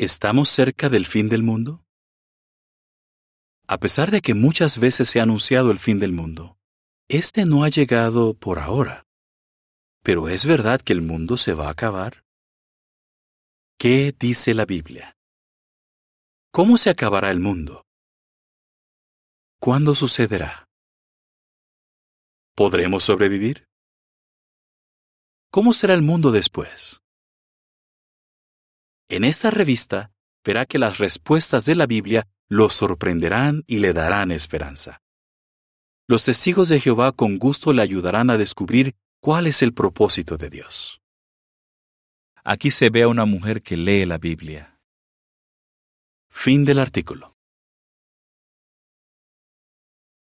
¿Estamos cerca del fin del mundo? A pesar de que muchas veces se ha anunciado el fin del mundo, este no ha llegado por ahora. Pero ¿es verdad que el mundo se va a acabar? ¿Qué dice la Biblia? ¿Cómo se acabará el mundo? ¿Cuándo sucederá? ¿Podremos sobrevivir? ¿Cómo será el mundo después? En esta revista verá que las respuestas de la Biblia lo sorprenderán y le darán esperanza. Los testigos de Jehová con gusto le ayudarán a descubrir cuál es el propósito de Dios. Aquí se ve a una mujer que lee la Biblia. Fin del artículo.